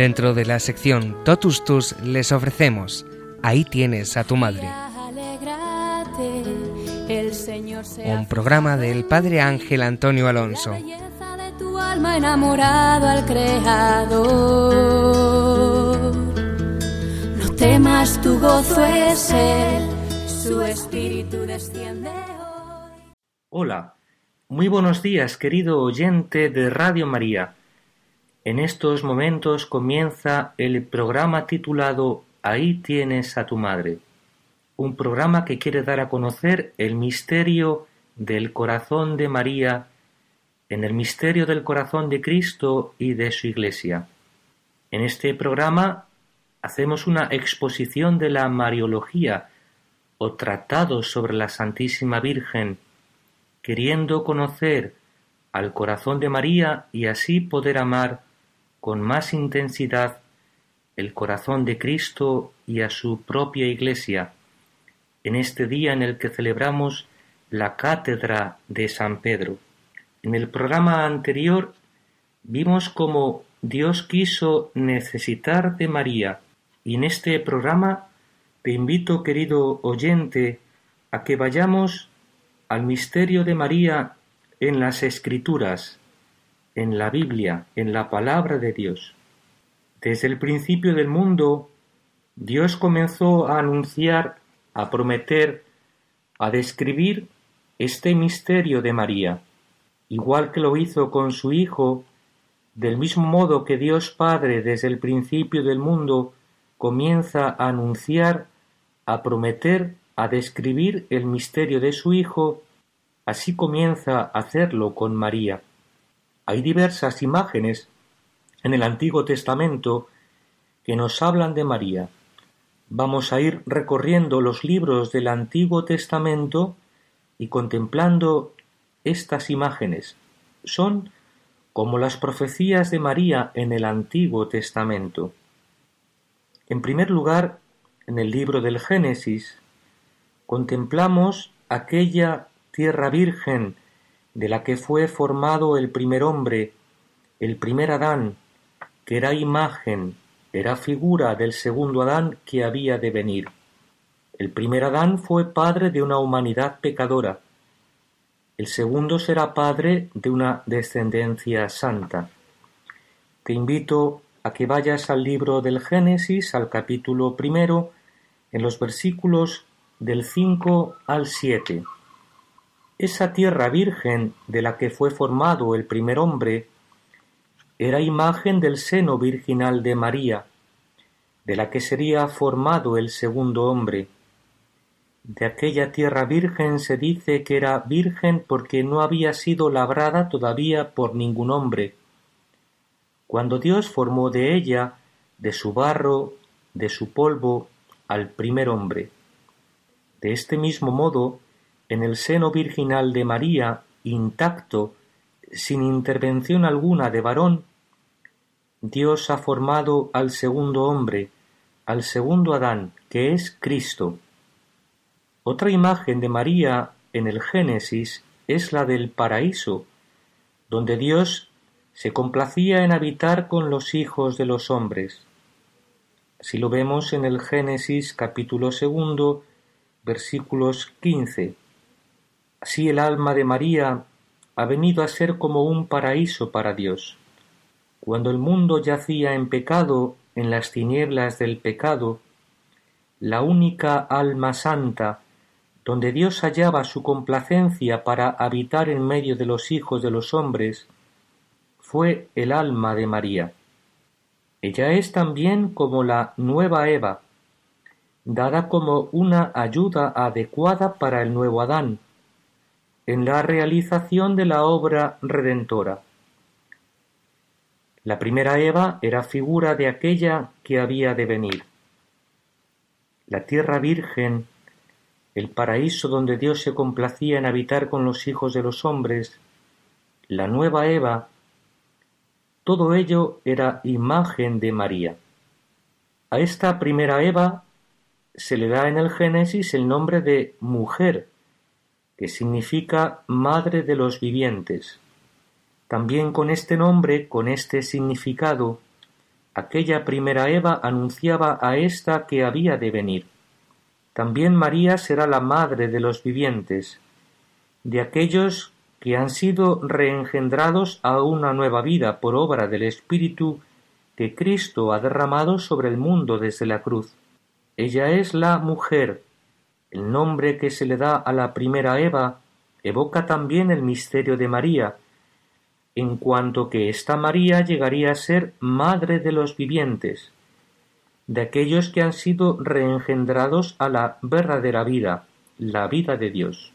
Dentro de la sección Totus Tus les ofrecemos Ahí tienes a tu madre. Un programa del Padre Ángel Antonio Alonso. alma enamorado al Creador. No temas, tu gozo es Él, su espíritu desciende hoy. Hola, muy buenos días, querido oyente de Radio María. En estos momentos comienza el programa titulado Ahí tienes a tu madre, un programa que quiere dar a conocer el misterio del corazón de María en el misterio del corazón de Cristo y de su Iglesia. En este programa hacemos una exposición de la Mariología o tratado sobre la Santísima Virgen, queriendo conocer al corazón de María y así poder amar con más intensidad el corazón de Cristo y a su propia Iglesia, en este día en el que celebramos la cátedra de San Pedro. En el programa anterior vimos cómo Dios quiso necesitar de María y en este programa te invito, querido oyente, a que vayamos al misterio de María en las Escrituras, en la Biblia, en la palabra de Dios. Desde el principio del mundo, Dios comenzó a anunciar, a prometer, a describir este misterio de María, igual que lo hizo con su Hijo, del mismo modo que Dios Padre desde el principio del mundo comienza a anunciar, a prometer, a describir el misterio de su Hijo, así comienza a hacerlo con María. Hay diversas imágenes en el Antiguo Testamento que nos hablan de María. Vamos a ir recorriendo los libros del Antiguo Testamento y contemplando estas imágenes. Son como las profecías de María en el Antiguo Testamento. En primer lugar, en el libro del Génesis, contemplamos aquella tierra virgen de la que fue formado el primer hombre, el primer Adán, que era imagen, era figura del segundo Adán que había de venir. El primer Adán fue padre de una humanidad pecadora, el segundo será padre de una descendencia santa. Te invito a que vayas al libro del Génesis, al capítulo primero, en los versículos del 5 al 7. Esa tierra virgen de la que fue formado el primer hombre era imagen del seno virginal de María, de la que sería formado el segundo hombre. De aquella tierra virgen se dice que era virgen porque no había sido labrada todavía por ningún hombre. Cuando Dios formó de ella, de su barro, de su polvo, al primer hombre. De este mismo modo, en el seno virginal de María, intacto, sin intervención alguna de varón, Dios ha formado al segundo hombre, al segundo Adán, que es Cristo. Otra imagen de María en el Génesis es la del paraíso, donde Dios se complacía en habitar con los hijos de los hombres. Si lo vemos en el Génesis capítulo segundo, versículos quince. Así el alma de María ha venido a ser como un paraíso para Dios. Cuando el mundo yacía en pecado, en las tinieblas del pecado, la única alma santa, donde Dios hallaba su complacencia para habitar en medio de los hijos de los hombres, fue el alma de María. Ella es también como la nueva Eva, dada como una ayuda adecuada para el nuevo Adán, en la realización de la obra redentora. La primera Eva era figura de aquella que había de venir. La tierra virgen, el paraíso donde Dios se complacía en habitar con los hijos de los hombres, la nueva Eva, todo ello era imagen de María. A esta primera Eva se le da en el Génesis el nombre de mujer, que significa madre de los vivientes. También con este nombre, con este significado, Aquella primera Eva anunciaba a ésta que había de venir. También María será la madre de los vivientes, de aquellos que han sido reengendrados a una nueva vida por obra del Espíritu que Cristo ha derramado sobre el mundo desde la cruz. Ella es la mujer. El nombre que se le da a la primera Eva evoca también el misterio de María, en cuanto que esta María llegaría a ser madre de los vivientes, de aquellos que han sido reengendrados a la verdadera vida, la vida de Dios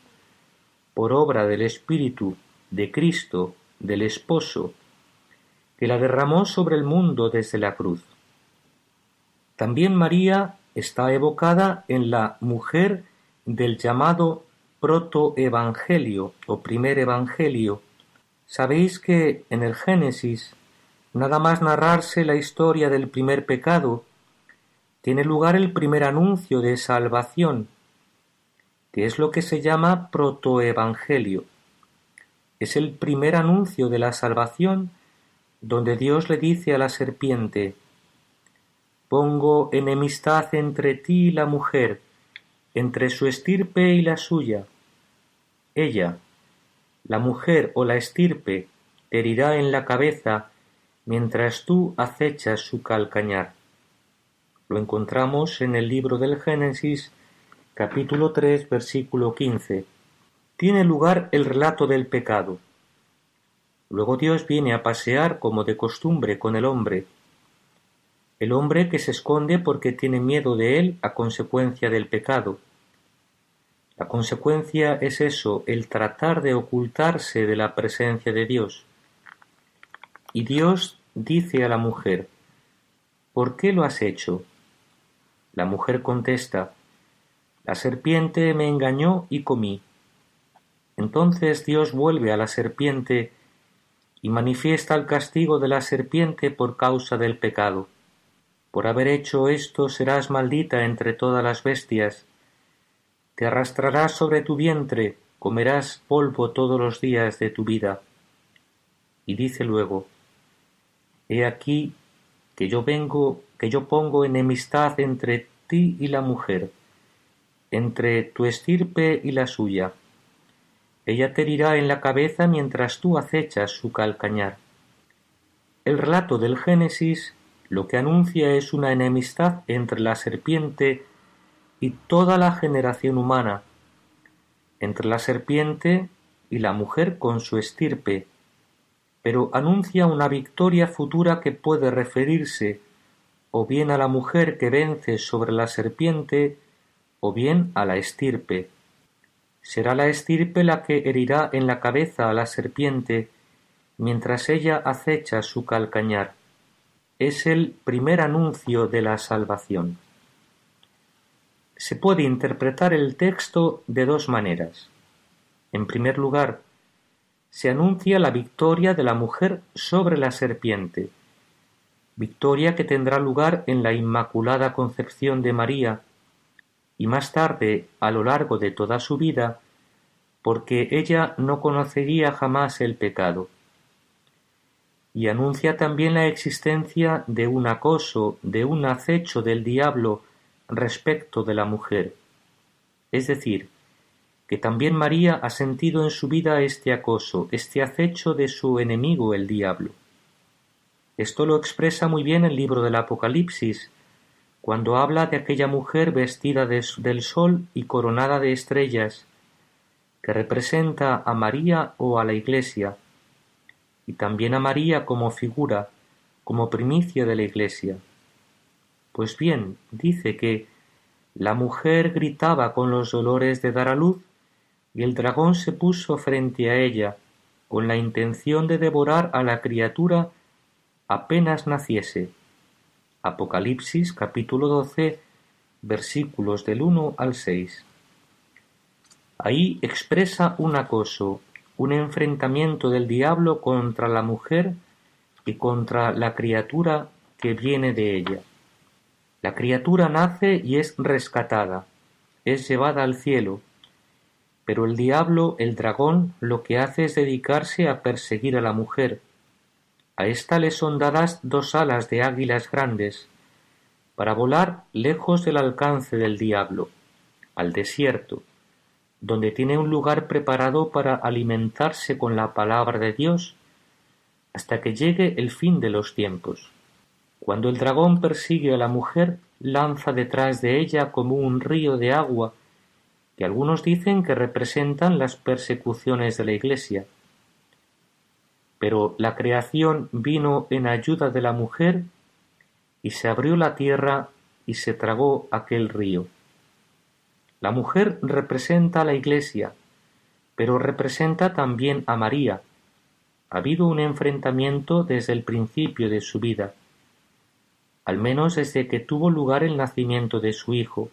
por obra del Espíritu de Cristo, del Esposo, que la derramó sobre el mundo desde la cruz. También María está evocada en la mujer del llamado protoevangelio o primer evangelio. Sabéis que en el Génesis, nada más narrarse la historia del primer pecado, tiene lugar el primer anuncio de salvación que es lo que se llama protoevangelio. Es el primer anuncio de la salvación donde Dios le dice a la serpiente, Pongo enemistad entre ti y la mujer, entre su estirpe y la suya. Ella, la mujer o la estirpe, te herirá en la cabeza mientras tú acechas su calcañar. Lo encontramos en el libro del Génesis capítulo 3, versículo 15, tiene lugar el relato del pecado. Luego Dios viene a pasear como de costumbre con el hombre, el hombre que se esconde porque tiene miedo de él a consecuencia del pecado. La consecuencia es eso, el tratar de ocultarse de la presencia de Dios. Y Dios dice a la mujer, ¿por qué lo has hecho? La mujer contesta, la serpiente me engañó y comí. Entonces Dios vuelve a la serpiente y manifiesta el castigo de la serpiente por causa del pecado. Por haber hecho esto serás maldita entre todas las bestias. Te arrastrarás sobre tu vientre, comerás polvo todos los días de tu vida. Y dice luego, He aquí que yo vengo, que yo pongo enemistad entre ti y la mujer entre tu estirpe y la suya. Ella te herirá en la cabeza mientras tú acechas su calcañar. El relato del Génesis lo que anuncia es una enemistad entre la serpiente y toda la generación humana, entre la serpiente y la mujer con su estirpe, pero anuncia una victoria futura que puede referirse o bien a la mujer que vence sobre la serpiente o bien a la estirpe. Será la estirpe la que herirá en la cabeza a la serpiente mientras ella acecha su calcañar. Es el primer anuncio de la salvación. Se puede interpretar el texto de dos maneras. En primer lugar, se anuncia la victoria de la mujer sobre la serpiente, victoria que tendrá lugar en la Inmaculada Concepción de María, y más tarde a lo largo de toda su vida, porque ella no conocería jamás el pecado. Y anuncia también la existencia de un acoso, de un acecho del diablo respecto de la mujer. Es decir, que también María ha sentido en su vida este acoso, este acecho de su enemigo el diablo. Esto lo expresa muy bien el libro del Apocalipsis, cuando habla de aquella mujer vestida del sol y coronada de estrellas, que representa a María o a la Iglesia, y también a María como figura, como primicia de la Iglesia. Pues bien, dice que la mujer gritaba con los dolores de dar a luz, y el dragón se puso frente a ella, con la intención de devorar a la criatura apenas naciese. Apocalipsis capítulo 12 versículos del 1 al 6. Ahí expresa un acoso, un enfrentamiento del diablo contra la mujer y contra la criatura que viene de ella. La criatura nace y es rescatada, es llevada al cielo, pero el diablo, el dragón, lo que hace es dedicarse a perseguir a la mujer, A ésta le son dadas dos alas de águilas grandes, para volar lejos del alcance del diablo, al desierto, donde tiene un lugar preparado para alimentarse con la palabra de Dios hasta que llegue el fin de los tiempos. Cuando el dragón persigue a la mujer, lanza detrás de ella como un río de agua, que algunos dicen que representan las persecuciones de la Iglesia. Pero la creación vino en ayuda de la mujer y se abrió la tierra y se tragó aquel río. La mujer representa a la Iglesia, pero representa también a María. Ha habido un enfrentamiento desde el principio de su vida, al menos desde que tuvo lugar el nacimiento de su hijo.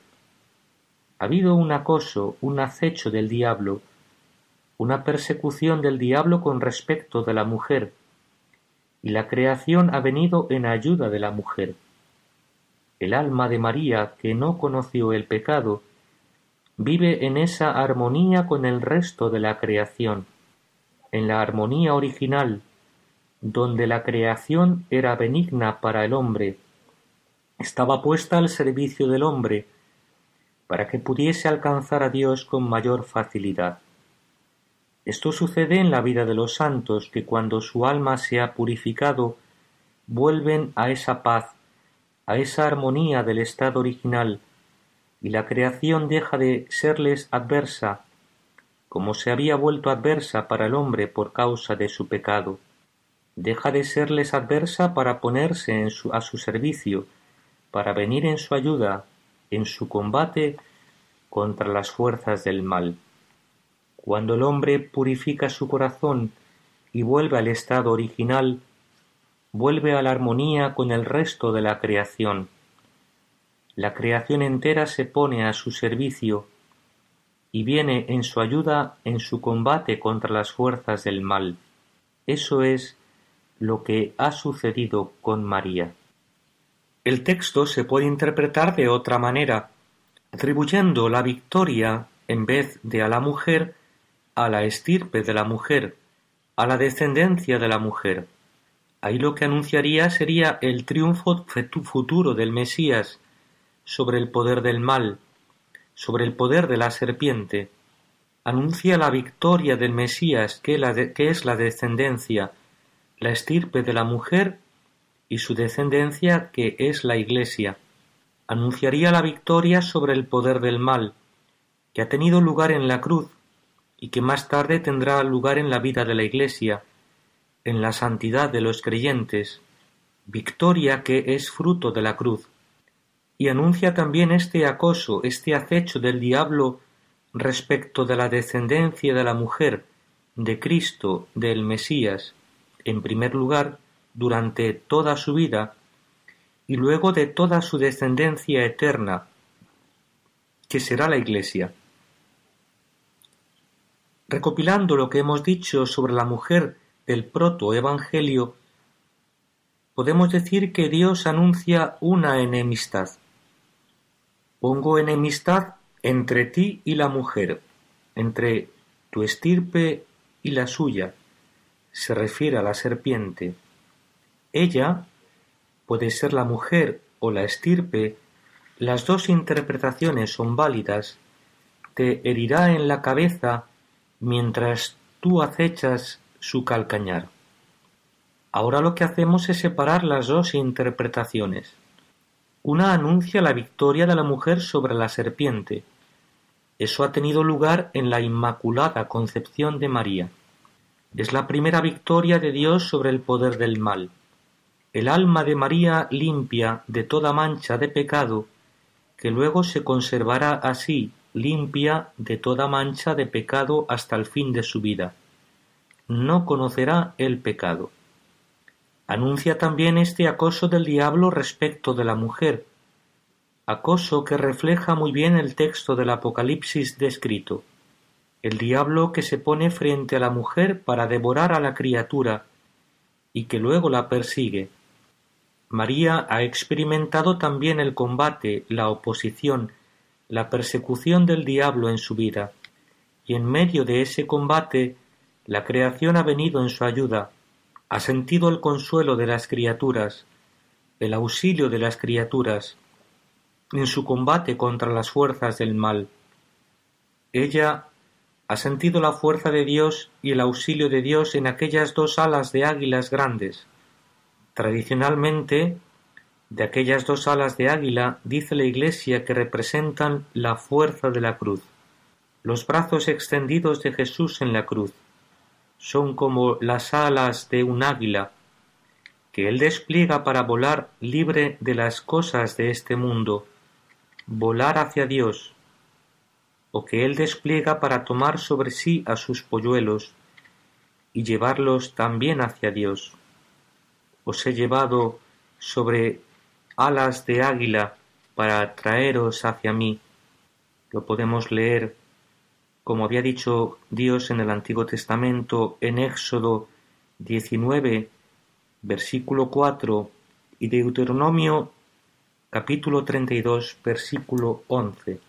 Ha habido un acoso, un acecho del diablo, una persecución del diablo con respecto de la mujer, y la creación ha venido en ayuda de la mujer. El alma de María, que no conoció el pecado, vive en esa armonía con el resto de la creación, en la armonía original, donde la creación era benigna para el hombre, estaba puesta al servicio del hombre, para que pudiese alcanzar a Dios con mayor facilidad. Esto sucede en la vida de los santos, que cuando su alma se ha purificado, vuelven a esa paz, a esa armonía del estado original, y la creación deja de serles adversa, como se había vuelto adversa para el hombre por causa de su pecado. Deja de serles adversa para ponerse a su servicio, para venir en su ayuda en su combate contra las fuerzas del mal. Cuando el hombre purifica su corazón y vuelve al estado original, vuelve a la armonía con el resto de la creación la creación entera se pone a su servicio y viene en su ayuda en su combate contra las fuerzas del mal. Eso es lo que ha sucedido con María. El texto se puede interpretar de otra manera, atribuyendo la victoria, en vez de a la mujer, a la estirpe de la mujer, a la descendencia de la mujer. Ahí lo que anunciaría sería el triunfo futuro del Mesías, sobre el poder del mal, sobre el poder de la serpiente, anuncia la victoria del Mesías, que, es la descendencia, la estirpe de la mujer y su descendencia, que es la Iglesia. Anunciaría la victoria sobre el poder del mal, que ha tenido lugar en la cruz y que más tarde tendrá lugar en la vida de la Iglesia, en la santidad de los creyentes, victoria que es fruto de la cruz y anuncia también este acoso, este acecho del diablo respecto de la descendencia de la mujer, de Cristo, del Mesías, en primer lugar, durante toda su vida, y luego de toda su descendencia eterna, que será la Iglesia. Recopilando lo que hemos dicho sobre la mujer del protoevangelio, podemos decir que Dios anuncia una enemistad. Pongo enemistad entre ti y la mujer, entre tu estirpe y la suya, se refiere a la serpiente. Ella puede ser la mujer o la estirpe, las dos interpretaciones son válidas, te herirá en la cabeza mientras tú acechas su calcañar. Ahora lo que hacemos es separar las dos interpretaciones. Una anuncia la victoria de la mujer sobre la serpiente. Eso ha tenido lugar en la Inmaculada Concepción de María. Es la primera victoria de Dios sobre el poder del mal. El alma de María limpia de toda mancha de pecado, que luego se conservará así limpia de toda mancha de pecado hasta el fin de su vida. No conocerá el pecado. Anuncia también este acoso del diablo respecto de la mujer, acoso que refleja muy bien el texto del Apocalipsis descrito. El diablo que se pone frente a la mujer para devorar a la criatura y que luego la persigue. María ha experimentado también el combate, la oposición, la persecución del diablo en su vida, y en medio de ese combate la creación ha venido en su ayuda, ha sentido el consuelo de las criaturas, el auxilio de las criaturas, en su combate contra las fuerzas del mal. Ella ha sentido la fuerza de Dios y el auxilio de Dios en aquellas dos alas de águilas grandes. Tradicionalmente, de aquellas dos alas de águila dice la Iglesia que representan la fuerza de la cruz. Los brazos extendidos de Jesús en la cruz son como las alas de un águila que él despliega para volar libre de las cosas de este mundo, volar hacia Dios, o que él despliega para tomar sobre sí a sus polluelos y llevarlos también hacia Dios. Os he llevado sobre alas de águila para traeros hacia mí. Lo podemos leer, como había dicho Dios en el Antiguo Testamento, en Éxodo 19, versículo 4 y Deuteronomio capítulo 32, versículo 11.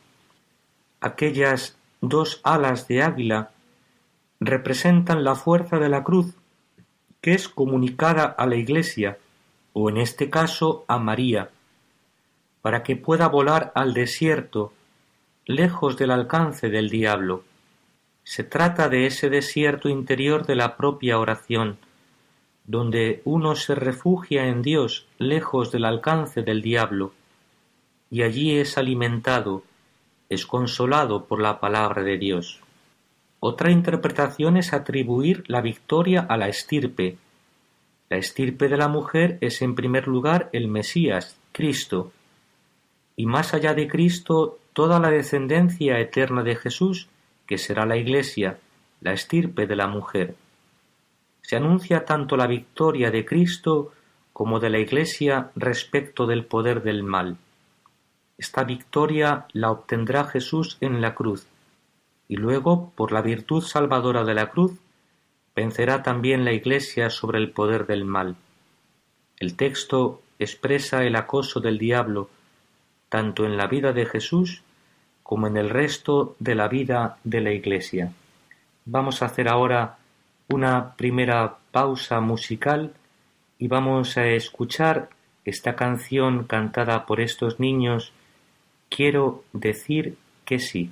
Aquellas dos alas de águila representan la fuerza de la cruz que es comunicada a la Iglesia, o en este caso a María, para que pueda volar al desierto, lejos del alcance del diablo. Se trata de ese desierto interior de la propia oración, donde uno se refugia en Dios lejos del alcance del diablo, y allí es alimentado, es consolado por la palabra de Dios. Otra interpretación es atribuir la victoria a la estirpe. La estirpe de la mujer es en primer lugar el Mesías, Cristo, y más allá de Cristo toda la descendencia eterna de Jesús, que será la Iglesia, la estirpe de la mujer se anuncia tanto la victoria de Cristo como de la Iglesia respecto del poder del mal. Esta victoria la obtendrá Jesús en la cruz, y luego, por la virtud salvadora de la cruz, vencerá también la Iglesia sobre el poder del mal. El texto expresa el acoso del diablo, tanto en la vida de Jesús como en el resto de la vida de la Iglesia. Vamos a hacer ahora una primera pausa musical y vamos a escuchar esta canción cantada por estos niños Quiero decir que sí.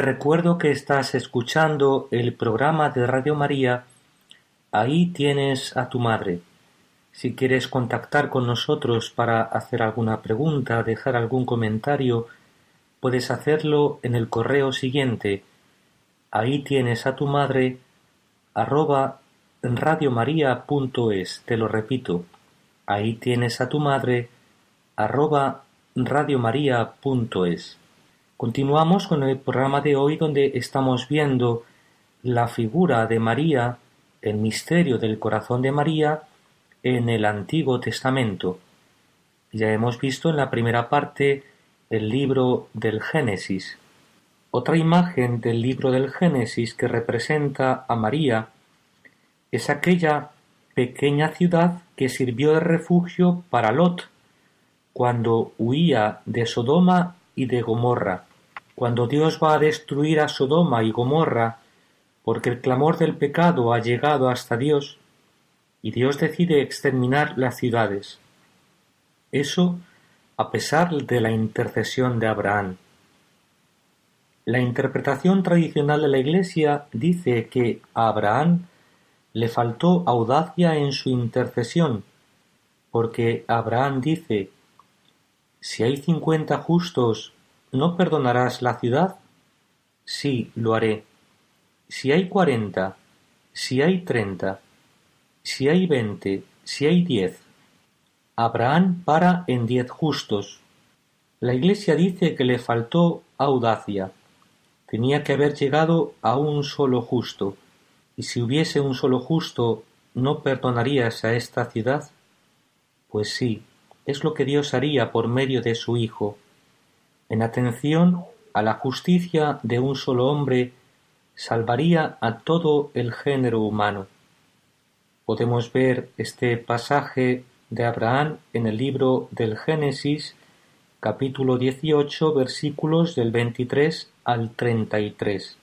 Te recuerdo que estás escuchando el programa de Radio María Ahí tienes a tu madre. Si quieres contactar con nosotros para hacer alguna pregunta, dejar algún comentario, puedes hacerlo en el correo siguiente. Ahí tienes a tu madre arroba radiomaria.es. Te lo repito. Ahí tienes a tu madre arroba radiomaria.es. Continuamos con el programa de hoy donde estamos viendo la figura de María, el misterio del corazón de María en el Antiguo Testamento. Ya hemos visto en la primera parte el libro del Génesis. Otra imagen del libro del Génesis que representa a María es aquella pequeña ciudad que sirvió de refugio para Lot cuando huía de Sodoma y de Gomorra. Cuando Dios va a destruir a Sodoma y Gomorra, porque el clamor del pecado ha llegado hasta Dios, y Dios decide exterminar las ciudades. Eso a pesar de la intercesión de Abraham. La interpretación tradicional de la Iglesia dice que a Abraham le faltó audacia en su intercesión, porque Abraham dice, si hay cincuenta justos ¿No perdonarás la ciudad? Sí, lo haré. Si hay cuarenta, si hay treinta, si hay veinte, si hay diez. Abraham para en diez justos. La Iglesia dice que le faltó audacia. Tenía que haber llegado a un solo justo. Y si hubiese un solo justo, ¿no perdonarías a esta ciudad? Pues sí, es lo que Dios haría por medio de su Hijo en atención a la justicia de un solo hombre, salvaría a todo el género humano. Podemos ver este pasaje de Abraham en el libro del Génesis, capítulo 18, versículos del 23 al 33.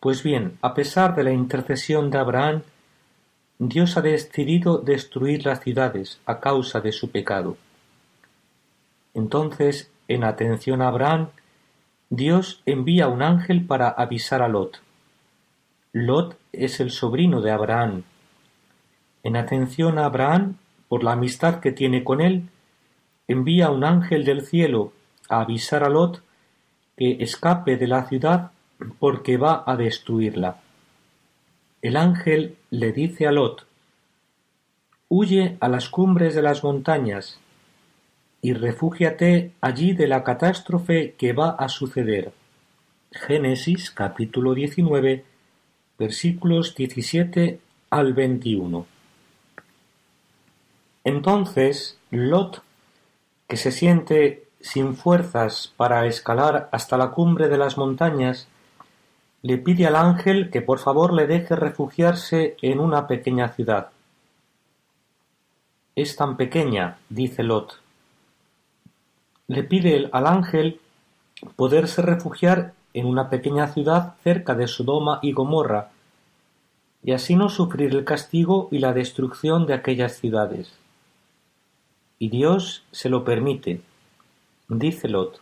Pues bien, a pesar de la intercesión de Abraham, Dios ha decidido destruir las ciudades a causa de su pecado. Entonces en atención a Abraham, Dios envía un ángel para avisar a Lot. Lot es el sobrino de Abraham. En atención a Abraham, por la amistad que tiene con él, envía un ángel del cielo a avisar a Lot que escape de la ciudad porque va a destruirla. El ángel le dice a Lot, Huye a las cumbres de las montañas, y refúgiate allí de la catástrofe que va a suceder. Génesis capítulo 19 versículos 17 al 21. Entonces Lot, que se siente sin fuerzas para escalar hasta la cumbre de las montañas, le pide al ángel que por favor le deje refugiarse en una pequeña ciudad. Es tan pequeña, dice Lot, le pide al ángel poderse refugiar en una pequeña ciudad cerca de Sodoma y Gomorra, y así no sufrir el castigo y la destrucción de aquellas ciudades. Y Dios se lo permite. Dice Lot,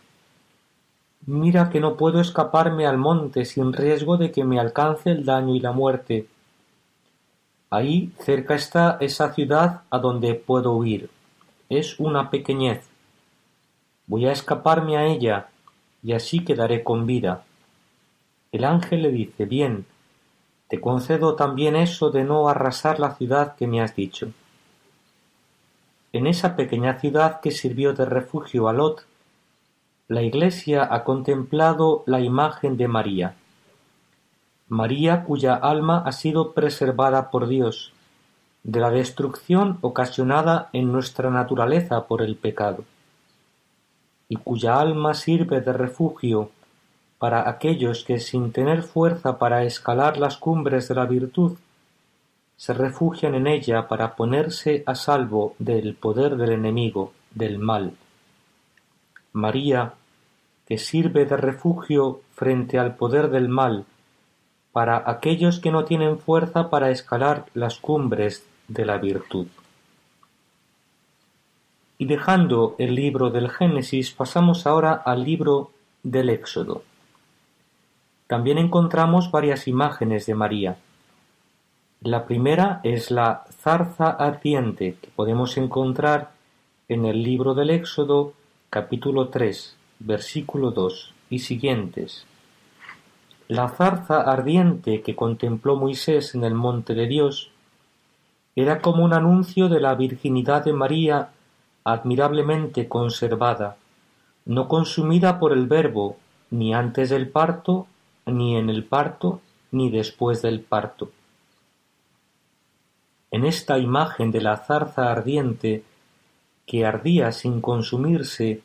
Mira que no puedo escaparme al monte sin riesgo de que me alcance el daño y la muerte. Ahí cerca está esa ciudad a donde puedo huir. Es una pequeñez. Voy a escaparme a ella, y así quedaré con vida. El ángel le dice, bien, te concedo también eso de no arrasar la ciudad que me has dicho. En esa pequeña ciudad que sirvió de refugio a Lot, la Iglesia ha contemplado la imagen de María. María cuya alma ha sido preservada por Dios de la destrucción ocasionada en nuestra naturaleza por el pecado y cuya alma sirve de refugio para aquellos que sin tener fuerza para escalar las cumbres de la virtud, se refugian en ella para ponerse a salvo del poder del enemigo, del mal. María, que sirve de refugio frente al poder del mal, para aquellos que no tienen fuerza para escalar las cumbres de la virtud. Y dejando el libro del Génesis pasamos ahora al libro del Éxodo. también encontramos varias imágenes de María. La primera es la zarza ardiente que podemos encontrar en el libro del Éxodo capítulo 3 versículo 2 y siguientes. La zarza ardiente que contempló Moisés en el monte de Dios era como un anuncio de la virginidad de María admirablemente conservada, no consumida por el Verbo, ni antes del parto, ni en el parto, ni después del parto. En esta imagen de la zarza ardiente, que ardía sin consumirse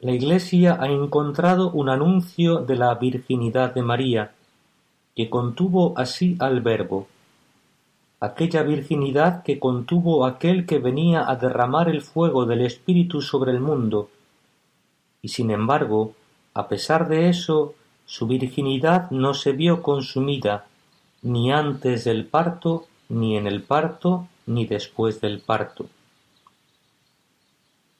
la Iglesia ha encontrado un anuncio de la virginidad de María, que contuvo así al Verbo, aquella virginidad que contuvo aquel que venía a derramar el fuego del Espíritu sobre el mundo, y sin embargo, a pesar de eso, su virginidad no se vio consumida, ni antes del parto, ni en el parto, ni después del parto.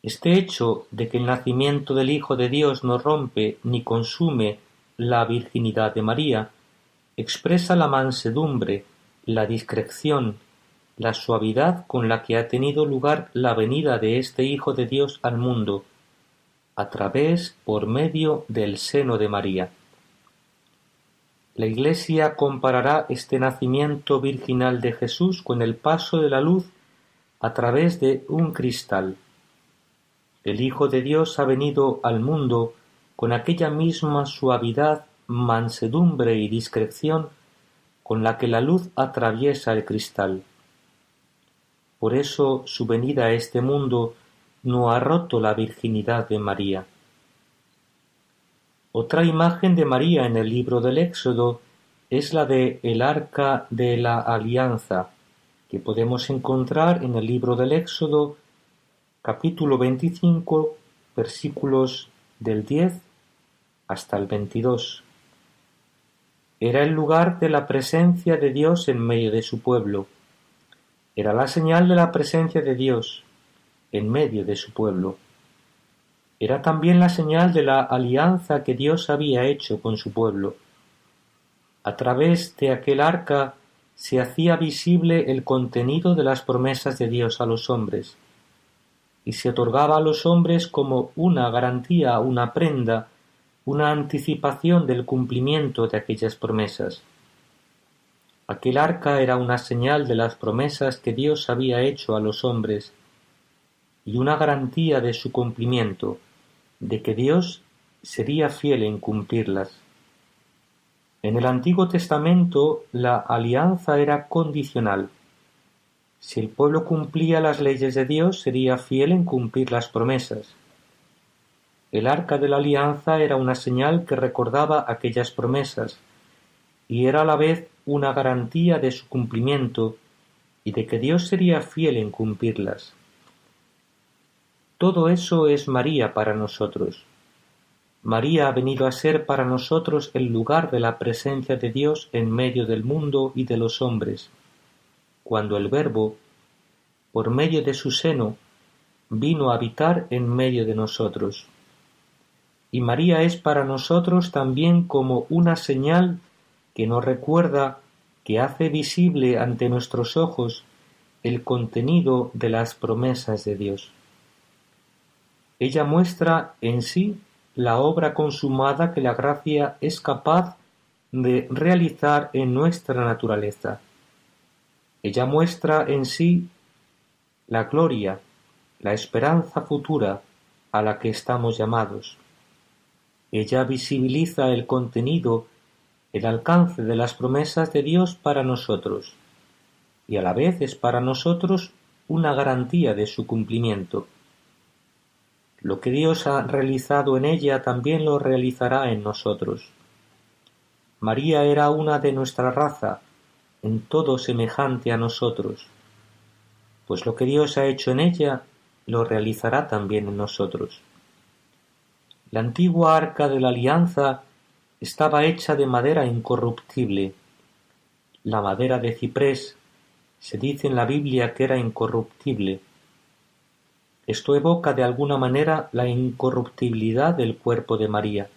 Este hecho de que el nacimiento del Hijo de Dios no rompe ni consume la virginidad de María, expresa la mansedumbre, la discreción, la suavidad con la que ha tenido lugar la venida de este Hijo de Dios al mundo, a través, por medio del seno de María. La Iglesia comparará este nacimiento virginal de Jesús con el paso de la luz a través de un cristal el Hijo de Dios ha venido al mundo con aquella misma suavidad, mansedumbre y discreción con la que la luz atraviesa el cristal. Por eso su venida a este mundo no ha roto la virginidad de María. Otra imagen de María en el libro del Éxodo es la de el arca de la alianza, que podemos encontrar en el libro del Éxodo capítulo 25, versículos del 10 hasta el 22. Era el lugar de la presencia de Dios en medio de su pueblo. Era la señal de la presencia de Dios en medio de su pueblo. Era también la señal de la alianza que Dios había hecho con su pueblo. A través de aquel arca se hacía visible el contenido de las promesas de Dios a los hombres y se otorgaba a los hombres como una garantía, una prenda, una anticipación del cumplimiento de aquellas promesas. Aquel arca era una señal de las promesas que Dios había hecho a los hombres y una garantía de su cumplimiento, de que Dios sería fiel en cumplirlas. En el Antiguo Testamento la alianza era condicional, si el pueblo cumplía las leyes de Dios, sería fiel en cumplir las promesas. El arca de la alianza era una señal que recordaba aquellas promesas, y era a la vez una garantía de su cumplimiento y de que Dios sería fiel en cumplirlas. Todo eso es María para nosotros. María ha venido a ser para nosotros el lugar de la presencia de Dios en medio del mundo y de los hombres cuando el Verbo, por medio de su seno, vino a habitar en medio de nosotros. Y María es para nosotros también como una señal que nos recuerda, que hace visible ante nuestros ojos el contenido de las promesas de Dios. Ella muestra en sí la obra consumada que la gracia es capaz de realizar en nuestra naturaleza. Ella muestra en sí la gloria, la esperanza futura a la que estamos llamados. Ella visibiliza el contenido, el alcance de las promesas de Dios para nosotros, y a la vez es para nosotros una garantía de su cumplimiento. Lo que Dios ha realizado en ella también lo realizará en nosotros. María era una de nuestra raza, en todo semejante a nosotros, pues lo que Dios ha hecho en ella lo realizará también en nosotros. La antigua arca de la alianza estaba hecha de madera incorruptible. La madera de ciprés se dice en la Biblia que era incorruptible. Esto evoca de alguna manera la incorruptibilidad del cuerpo de María.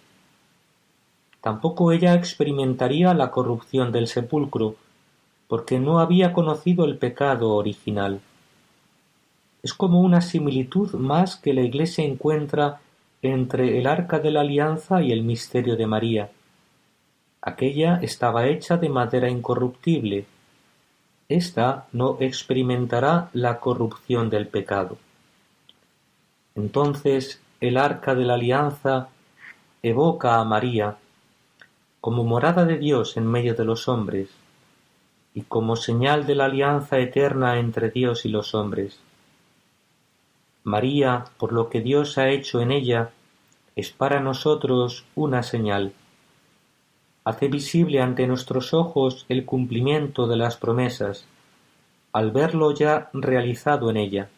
Tampoco ella experimentaría la corrupción del sepulcro, porque no había conocido el pecado original. Es como una similitud más que la Iglesia encuentra entre el arca de la alianza y el misterio de María. Aquella estaba hecha de madera incorruptible, ésta no experimentará la corrupción del pecado. Entonces el arca de la alianza evoca a María como morada de Dios en medio de los hombres y como señal de la alianza eterna entre Dios y los hombres. María, por lo que Dios ha hecho en ella, es para nosotros una señal hace visible ante nuestros ojos el cumplimiento de las promesas, al verlo ya realizado en ella,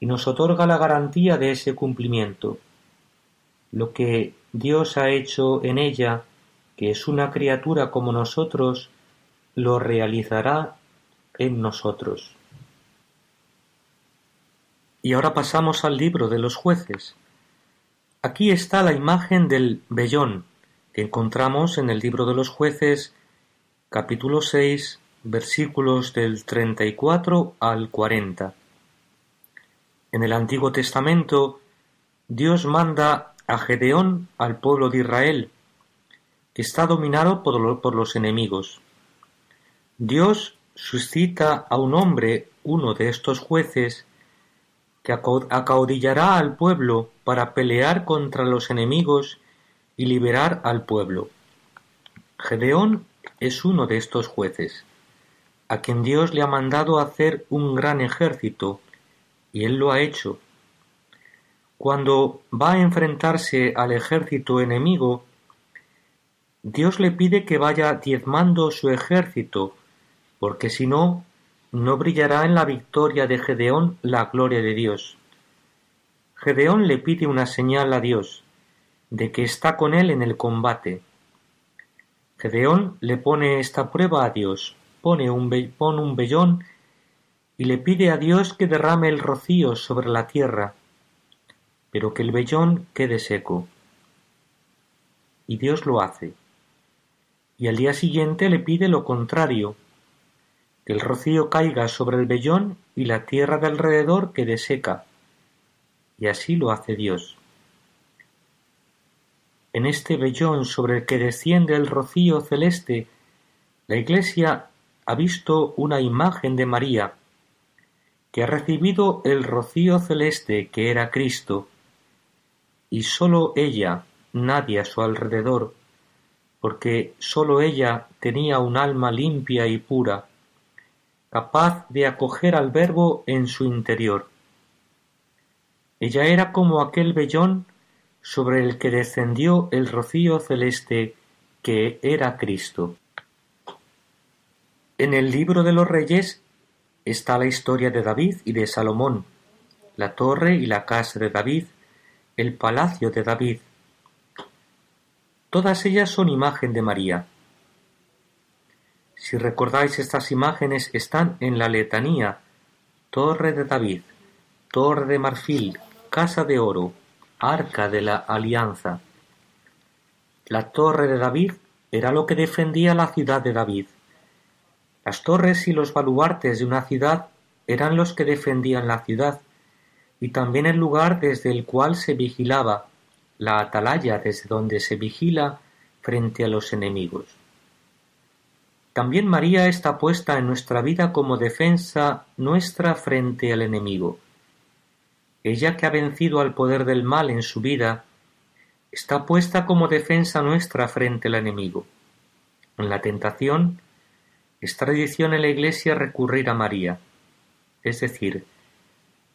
y nos otorga la garantía de ese cumplimiento. Lo que Dios ha hecho en ella, que es una criatura como nosotros, lo realizará en nosotros. Y ahora pasamos al libro de los jueces. Aquí está la imagen del vellón, que encontramos en el libro de los jueces capítulo 6 versículos del 34 al 40. En el Antiguo Testamento Dios manda a Gedeón al pueblo de Israel, que está dominado por, por los enemigos. Dios suscita a un hombre, uno de estos jueces, que acaudillará al pueblo para pelear contra los enemigos y liberar al pueblo. Gedeón es uno de estos jueces, a quien Dios le ha mandado hacer un gran ejército, y él lo ha hecho. Cuando va a enfrentarse al ejército enemigo, Dios le pide que vaya diezmando su ejército, porque si no, no brillará en la victoria de Gedeón la gloria de Dios. Gedeón le pide una señal a Dios, de que está con él en el combate. Gedeón le pone esta prueba a Dios, pone un, pone un vellón y le pide a Dios que derrame el rocío sobre la tierra, pero que el vellón quede seco. Y Dios lo hace. Y al día siguiente le pide lo contrario, que el rocío caiga sobre el vellón y la tierra de alrededor quede seca. Y así lo hace Dios. En este vellón sobre el que desciende el rocío celeste, la Iglesia ha visto una imagen de María, que ha recibido el rocío celeste que era Cristo, y sólo ella, nadie a su alrededor, porque sólo ella tenía un alma limpia y pura, capaz de acoger al Verbo en su interior. Ella era como aquel vellón sobre el que descendió el rocío celeste que era Cristo. En el libro de los reyes está la historia de David y de Salomón, la torre y la casa de David, el palacio de David. Todas ellas son imagen de María. Si recordáis estas imágenes están en la letanía, torre de David, torre de marfil, casa de oro, Arca de la Alianza. La torre de David era lo que defendía la ciudad de David. Las torres y los baluartes de una ciudad eran los que defendían la ciudad, y también el lugar desde el cual se vigilaba, la atalaya desde donde se vigila frente a los enemigos. También María está puesta en nuestra vida como defensa nuestra frente al enemigo. Ella que ha vencido al poder del mal en su vida, está puesta como defensa nuestra frente al enemigo. En la tentación, es tradición en la Iglesia recurrir a María. Es decir,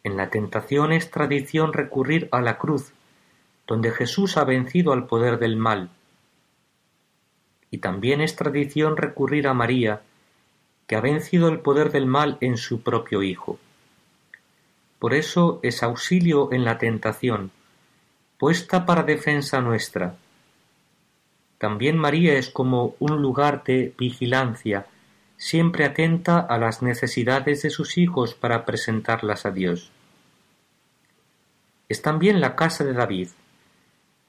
en la tentación es tradición recurrir a la cruz, donde Jesús ha vencido al poder del mal. Y también es tradición recurrir a María, que ha vencido el poder del mal en su propio Hijo. Por eso es auxilio en la tentación, puesta para defensa nuestra. También María es como un lugar de vigilancia, siempre atenta a las necesidades de sus hijos para presentarlas a Dios. Es también la casa de David,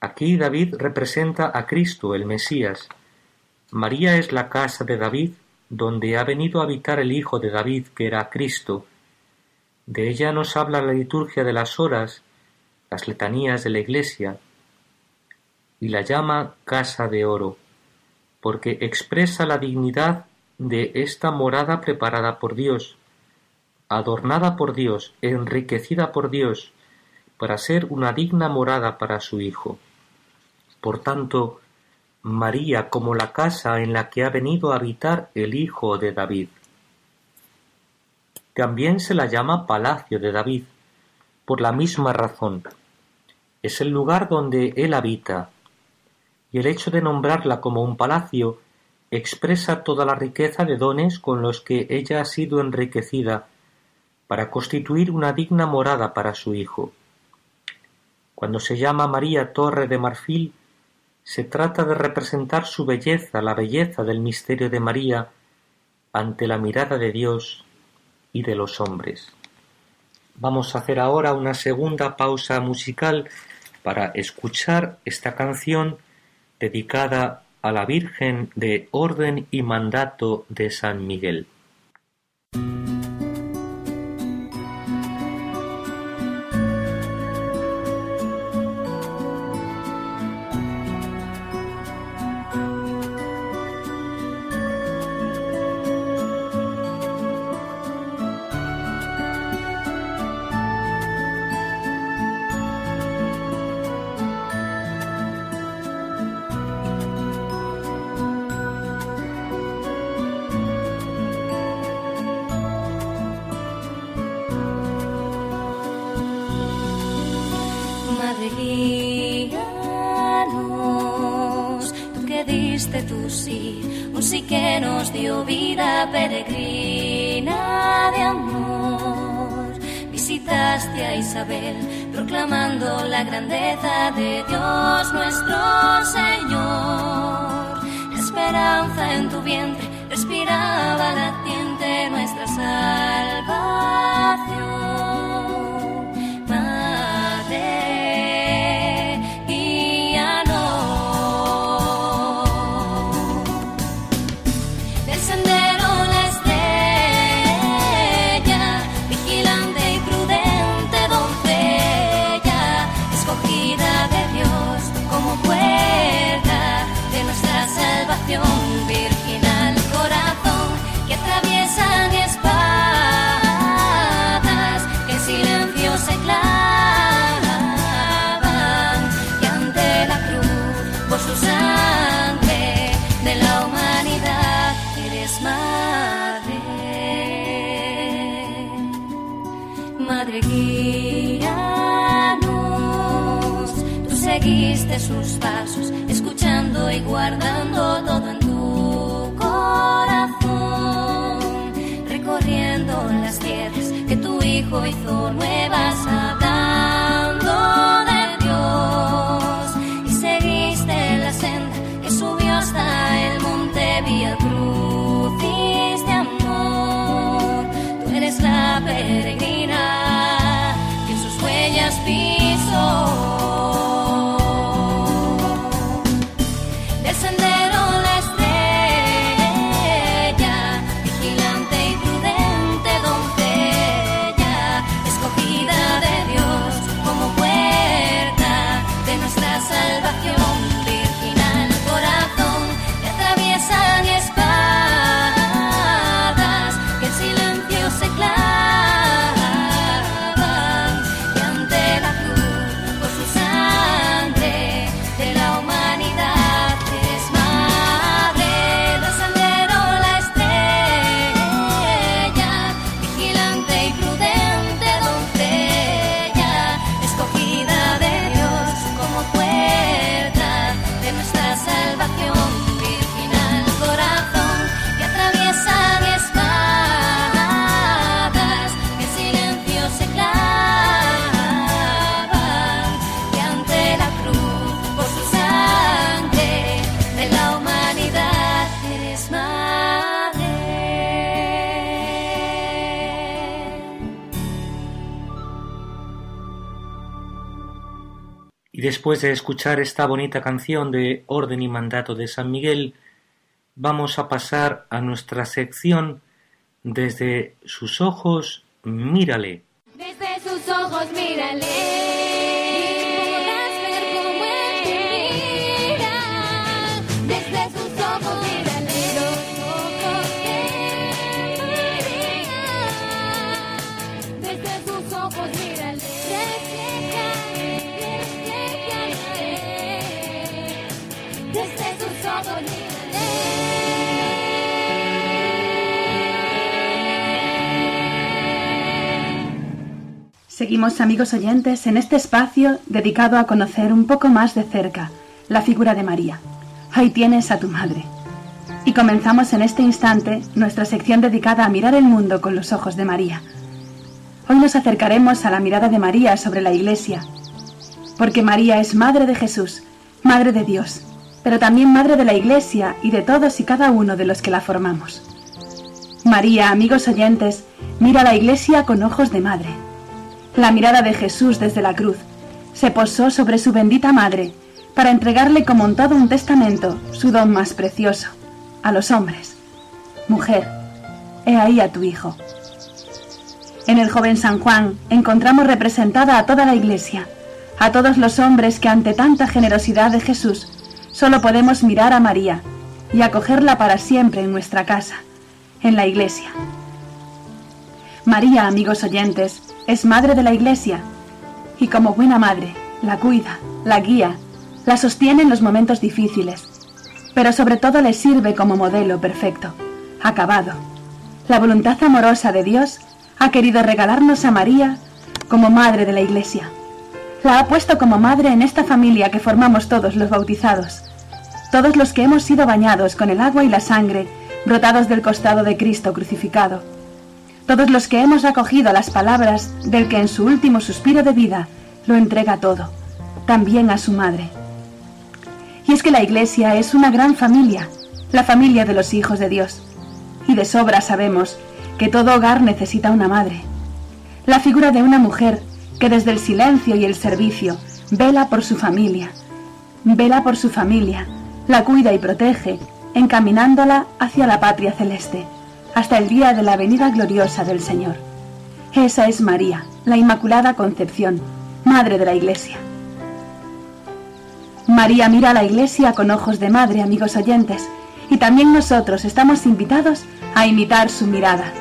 Aquí David representa a Cristo, el Mesías. María es la casa de David, donde ha venido a habitar el Hijo de David, que era Cristo. De ella nos habla la liturgia de las horas, las letanías de la Iglesia, y la llama casa de oro, porque expresa la dignidad de esta morada preparada por Dios, adornada por Dios, enriquecida por Dios, para ser una digna morada para su Hijo. Por tanto, María como la casa en la que ha venido a habitar el Hijo de David. También se la llama Palacio de David, por la misma razón. Es el lugar donde él habita, y el hecho de nombrarla como un palacio expresa toda la riqueza de dones con los que ella ha sido enriquecida para constituir una digna morada para su Hijo. Cuando se llama María Torre de Marfil, se trata de representar su belleza, la belleza del misterio de María ante la mirada de Dios y de los hombres. Vamos a hacer ahora una segunda pausa musical para escuchar esta canción dedicada a la Virgen de Orden y Mandato de San Miguel. fuiste tú, sí, un sí que nos dio vida peregrina de amor. Visitaste a Isabel proclamando la grandeza de Dios nuestro Señor. La esperanza en tu vientre respiraba latiente nuestra sangre. Sus pasos, escuchando y guardando todo en tu corazón, recorriendo las tierras que tu hijo hizo nuevas, después de escuchar esta bonita canción de Orden y Mandato de San Miguel, vamos a pasar a nuestra sección Desde sus ojos, mírale. Desde sus ojos, mírale. Seguimos, amigos oyentes, en este espacio dedicado a conocer un poco más de cerca la figura de María. Ahí tienes a tu madre. Y comenzamos en este instante nuestra sección dedicada a mirar el mundo con los ojos de María. Hoy nos acercaremos a la mirada de María sobre la Iglesia, porque María es Madre de Jesús, Madre de Dios, pero también Madre de la Iglesia y de todos y cada uno de los que la formamos. María, amigos oyentes, mira a la Iglesia con ojos de madre. La mirada de Jesús desde la cruz se posó sobre su bendita madre para entregarle como en todo un testamento su don más precioso, a los hombres. Mujer, he ahí a tu hijo. En el joven San Juan encontramos representada a toda la iglesia, a todos los hombres que ante tanta generosidad de Jesús solo podemos mirar a María y acogerla para siempre en nuestra casa, en la iglesia. María, amigos oyentes, es madre de la iglesia y como buena madre la cuida, la guía, la sostiene en los momentos difíciles, pero sobre todo le sirve como modelo perfecto, acabado. La voluntad amorosa de Dios ha querido regalarnos a María como madre de la iglesia. La ha puesto como madre en esta familia que formamos todos los bautizados, todos los que hemos sido bañados con el agua y la sangre brotados del costado de Cristo crucificado todos los que hemos acogido las palabras del que en su último suspiro de vida lo entrega todo, también a su madre. Y es que la Iglesia es una gran familia, la familia de los hijos de Dios, y de sobra sabemos que todo hogar necesita una madre. La figura de una mujer que desde el silencio y el servicio vela por su familia, vela por su familia, la cuida y protege, encaminándola hacia la patria celeste hasta el día de la venida gloriosa del Señor. Esa es María, la Inmaculada Concepción, Madre de la Iglesia. María mira a la Iglesia con ojos de madre, amigos oyentes, y también nosotros estamos invitados a imitar su mirada,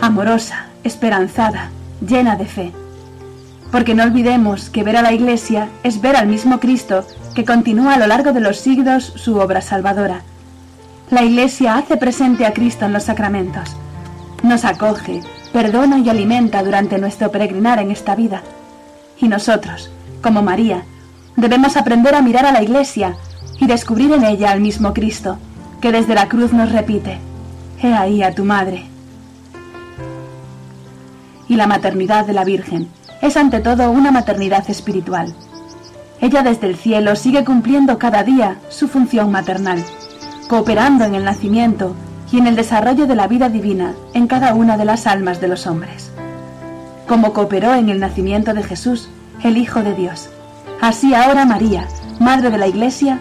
amorosa, esperanzada, llena de fe. Porque no olvidemos que ver a la Iglesia es ver al mismo Cristo que continúa a lo largo de los siglos su obra salvadora la Iglesia hace presente a Cristo en los sacramentos. Nos acoge, perdona y alimenta durante nuestro peregrinar en esta vida. Y nosotros, como María, debemos aprender a mirar a la Iglesia y descubrir en ella al mismo Cristo, que desde la cruz nos repite, He ahí a tu madre. Y la maternidad de la Virgen es ante todo una maternidad espiritual. Ella desde el cielo sigue cumpliendo cada día su función maternal cooperando en el nacimiento y en el desarrollo de la vida divina en cada una de las almas de los hombres. Como cooperó en el nacimiento de Jesús, el Hijo de Dios, así ahora María, Madre de la Iglesia,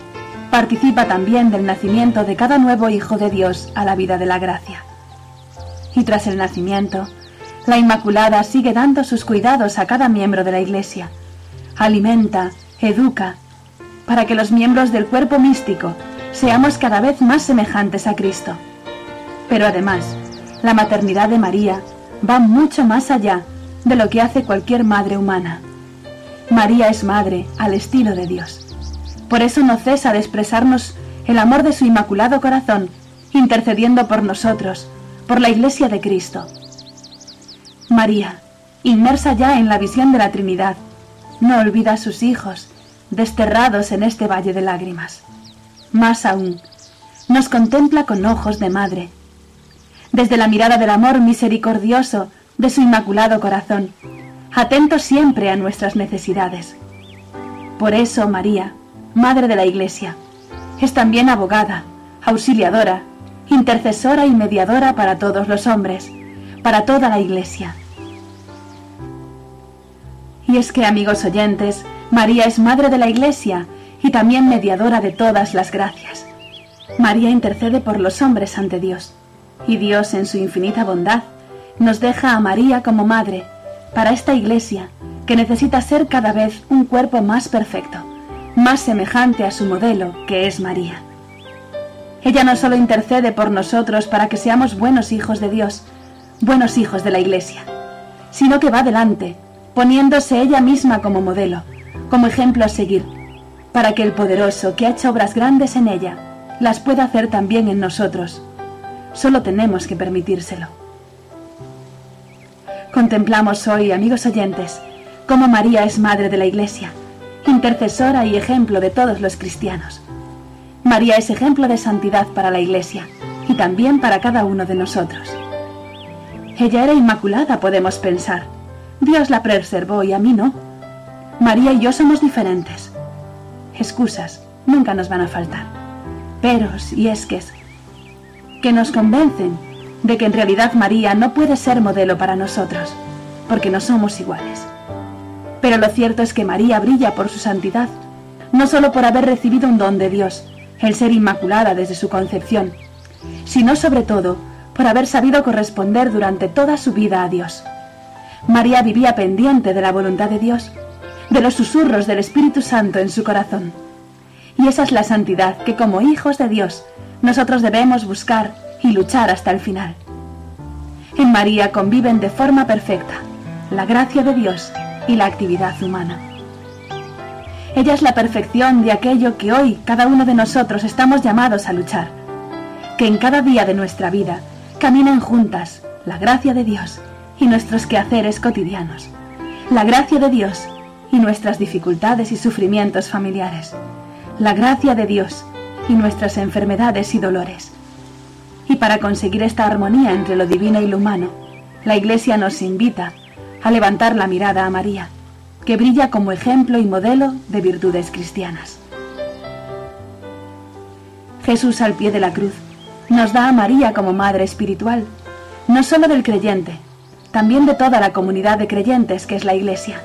participa también del nacimiento de cada nuevo Hijo de Dios a la vida de la gracia. Y tras el nacimiento, la Inmaculada sigue dando sus cuidados a cada miembro de la Iglesia, alimenta, educa, para que los miembros del cuerpo místico seamos cada vez más semejantes a Cristo. Pero además, la maternidad de María va mucho más allá de lo que hace cualquier madre humana. María es madre al estilo de Dios. Por eso no cesa de expresarnos el amor de su inmaculado corazón, intercediendo por nosotros, por la Iglesia de Cristo. María, inmersa ya en la visión de la Trinidad, no olvida a sus hijos, desterrados en este valle de lágrimas más aún, nos contempla con ojos de madre. Desde la mirada del amor misericordioso de su inmaculado corazón, atento siempre a nuestras necesidades. Por eso María, Madre de la Iglesia, es también abogada, auxiliadora, intercesora y mediadora para todos los hombres, para toda la Iglesia. Y es que, amigos oyentes, María es Madre de la Iglesia y también mediadora de todas las gracias. María intercede por los hombres ante Dios, y Dios en su infinita bondad nos deja a María como Madre para esta Iglesia que necesita ser cada vez un cuerpo más perfecto, más semejante a su modelo, que es María. Ella no solo intercede por nosotros para que seamos buenos hijos de Dios, buenos hijos de la Iglesia, sino que va adelante, poniéndose ella misma como modelo, como ejemplo a seguir, para que el poderoso que ha hecho obras grandes en ella las pueda hacer también en nosotros. Solo tenemos que permitírselo. Contemplamos hoy, amigos oyentes, cómo María es Madre de la Iglesia, intercesora y ejemplo de todos los cristianos. María es ejemplo de santidad para la Iglesia y también para cada uno de nosotros. Ella era inmaculada, podemos pensar. Dios la preservó y a mí no. María y yo somos diferentes. Excusas nunca nos van a faltar. Peros y esques que nos convencen de que en realidad María no puede ser modelo para nosotros, porque no somos iguales. Pero lo cierto es que María brilla por su santidad, no solo por haber recibido un don de Dios, el ser inmaculada desde su concepción, sino sobre todo por haber sabido corresponder durante toda su vida a Dios. María vivía pendiente de la voluntad de Dios, de los susurros del Espíritu Santo en su corazón. Y esa es la santidad que como hijos de Dios nosotros debemos buscar y luchar hasta el final. En María conviven de forma perfecta la gracia de Dios y la actividad humana. Ella es la perfección de aquello que hoy cada uno de nosotros estamos llamados a luchar. Que en cada día de nuestra vida caminen juntas la gracia de Dios y nuestros quehaceres cotidianos. La gracia de Dios y nuestras dificultades y sufrimientos familiares. La gracia de Dios y nuestras enfermedades y dolores. Y para conseguir esta armonía entre lo divino y lo humano, la Iglesia nos invita a levantar la mirada a María, que brilla como ejemplo y modelo de virtudes cristianas. Jesús al pie de la cruz nos da a María como madre espiritual, no solo del creyente, también de toda la comunidad de creyentes que es la Iglesia.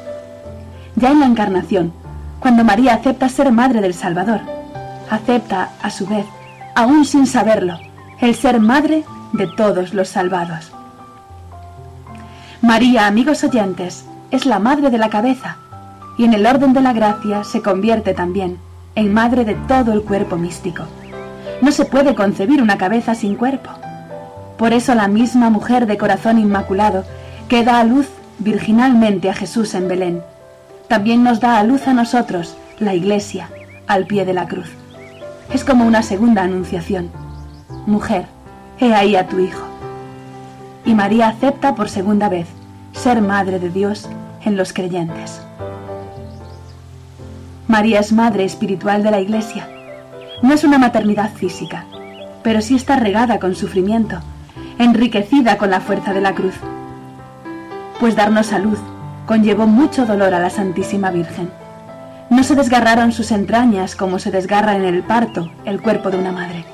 Ya en la Encarnación, cuando María acepta ser madre del Salvador, acepta, a su vez, aún sin saberlo, el ser madre de todos los salvados. María, amigos oyentes, es la madre de la cabeza y en el orden de la gracia se convierte también en madre de todo el cuerpo místico. No se puede concebir una cabeza sin cuerpo. Por eso la misma mujer de corazón inmaculado que da a luz virginalmente a Jesús en Belén, también nos da a luz a nosotros, la Iglesia, al pie de la cruz. Es como una segunda anunciación. Mujer, he ahí a tu Hijo y María acepta por segunda vez ser Madre de Dios en los creyentes. María es Madre espiritual de la Iglesia. No es una maternidad física, pero sí está regada con sufrimiento, enriquecida con la fuerza de la cruz. Pues darnos salud conllevó mucho dolor a la Santísima Virgen. No se desgarraron sus entrañas como se desgarra en el parto el cuerpo de una madre,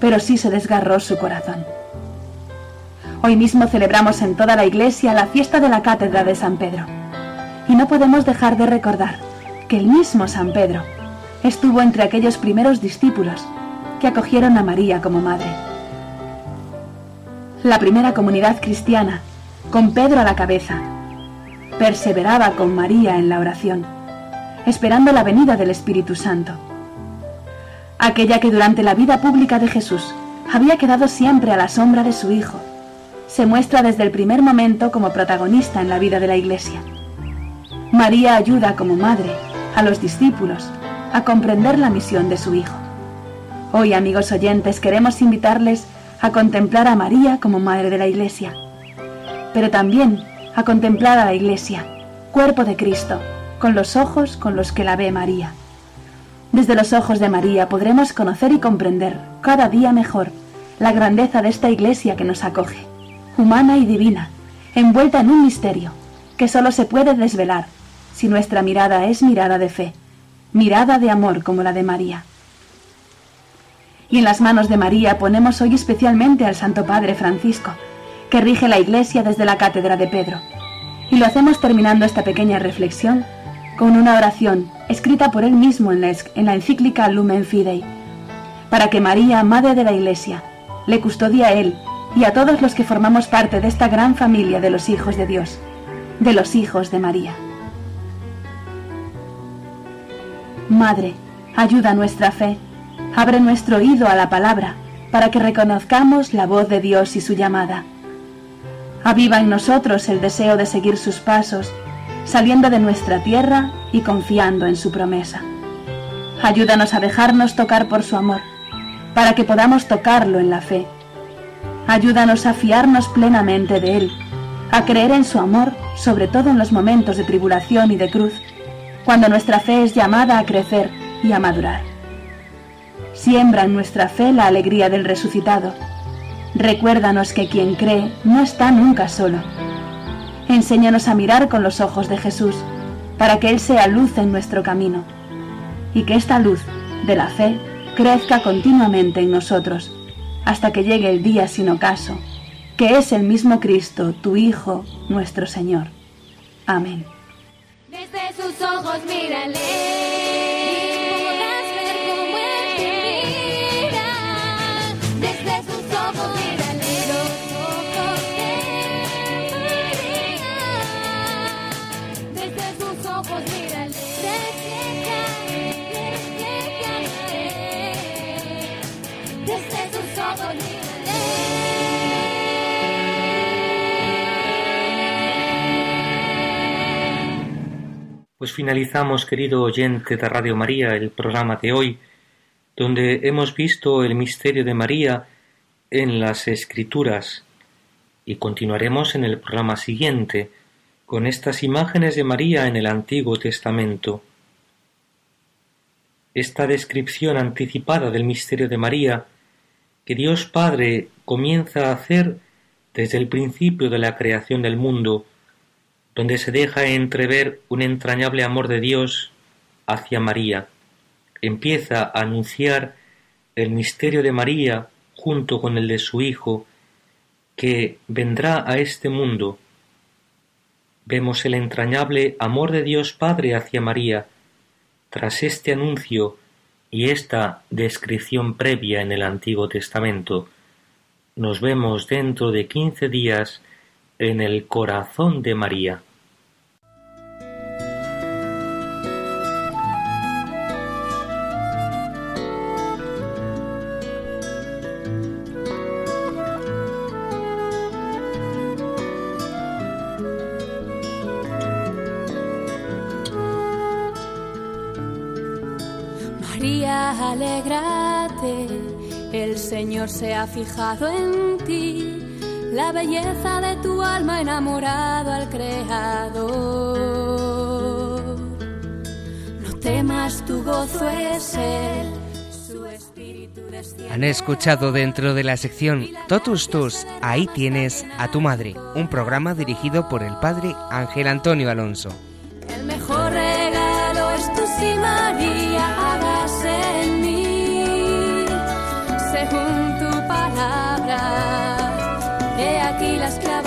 pero sí se desgarró su corazón. Hoy mismo celebramos en toda la iglesia la fiesta de la cátedra de San Pedro. Y no podemos dejar de recordar que el mismo San Pedro estuvo entre aquellos primeros discípulos que acogieron a María como madre. La primera comunidad cristiana, con Pedro a la cabeza, perseveraba con María en la oración, esperando la venida del Espíritu Santo. Aquella que durante la vida pública de Jesús había quedado siempre a la sombra de su Hijo, se muestra desde el primer momento como protagonista en la vida de la Iglesia. María ayuda como madre a los discípulos a comprender la misión de su Hijo. Hoy, amigos oyentes, queremos invitarles a contemplar a María como Madre de la Iglesia, pero también a contemplar a la Iglesia, cuerpo de Cristo, con los ojos con los que la ve María. Desde los ojos de María podremos conocer y comprender cada día mejor la grandeza de esta Iglesia que nos acoge humana y divina, envuelta en un misterio que solo se puede desvelar si nuestra mirada es mirada de fe, mirada de amor como la de María. Y en las manos de María ponemos hoy especialmente al Santo Padre Francisco, que rige la Iglesia desde la cátedra de Pedro. Y lo hacemos terminando esta pequeña reflexión con una oración escrita por él mismo en la, en la encíclica Lumen Fidei, para que María, Madre de la Iglesia, le custodie a él y a todos los que formamos parte de esta gran familia de los hijos de Dios, de los hijos de María. Madre, ayuda nuestra fe, abre nuestro oído a la palabra, para que reconozcamos la voz de Dios y su llamada. Aviva en nosotros el deseo de seguir sus pasos, saliendo de nuestra tierra y confiando en su promesa. Ayúdanos a dejarnos tocar por su amor, para que podamos tocarlo en la fe. Ayúdanos a fiarnos plenamente de Él, a creer en su amor, sobre todo en los momentos de tribulación y de cruz, cuando nuestra fe es llamada a crecer y a madurar. Siembra en nuestra fe la alegría del resucitado. Recuérdanos que quien cree no está nunca solo. Enséñanos a mirar con los ojos de Jesús, para que Él sea luz en nuestro camino, y que esta luz de la fe crezca continuamente en nosotros, hasta que llegue el día sin ocaso, que es el mismo Cristo, tu Hijo, nuestro Señor. Amén. Desde sus ojos mírale. Pues finalizamos, querido oyente de Radio María, el programa de hoy, donde hemos visto el misterio de María en las Escrituras y continuaremos en el programa siguiente con estas imágenes de María en el Antiguo Testamento. Esta descripción anticipada del misterio de María que Dios Padre comienza a hacer desde el principio de la creación del mundo, donde se deja entrever un entrañable amor de Dios hacia María. Empieza a anunciar el misterio de María junto con el de su Hijo, que vendrá a este mundo. Vemos el entrañable amor de Dios Padre hacia María. Tras este anuncio y esta descripción previa en el Antiguo Testamento, nos vemos dentro de quince días en el corazón de María. María, alégrate, el Señor se ha fijado en ti, la belleza de tu alma enamorado al Creador. No temas, tu gozo es Él. Han escuchado dentro de la sección Totus Tus, ahí tienes a tu madre, un programa dirigido por el padre Ángel Antonio Alonso. la esclavitud.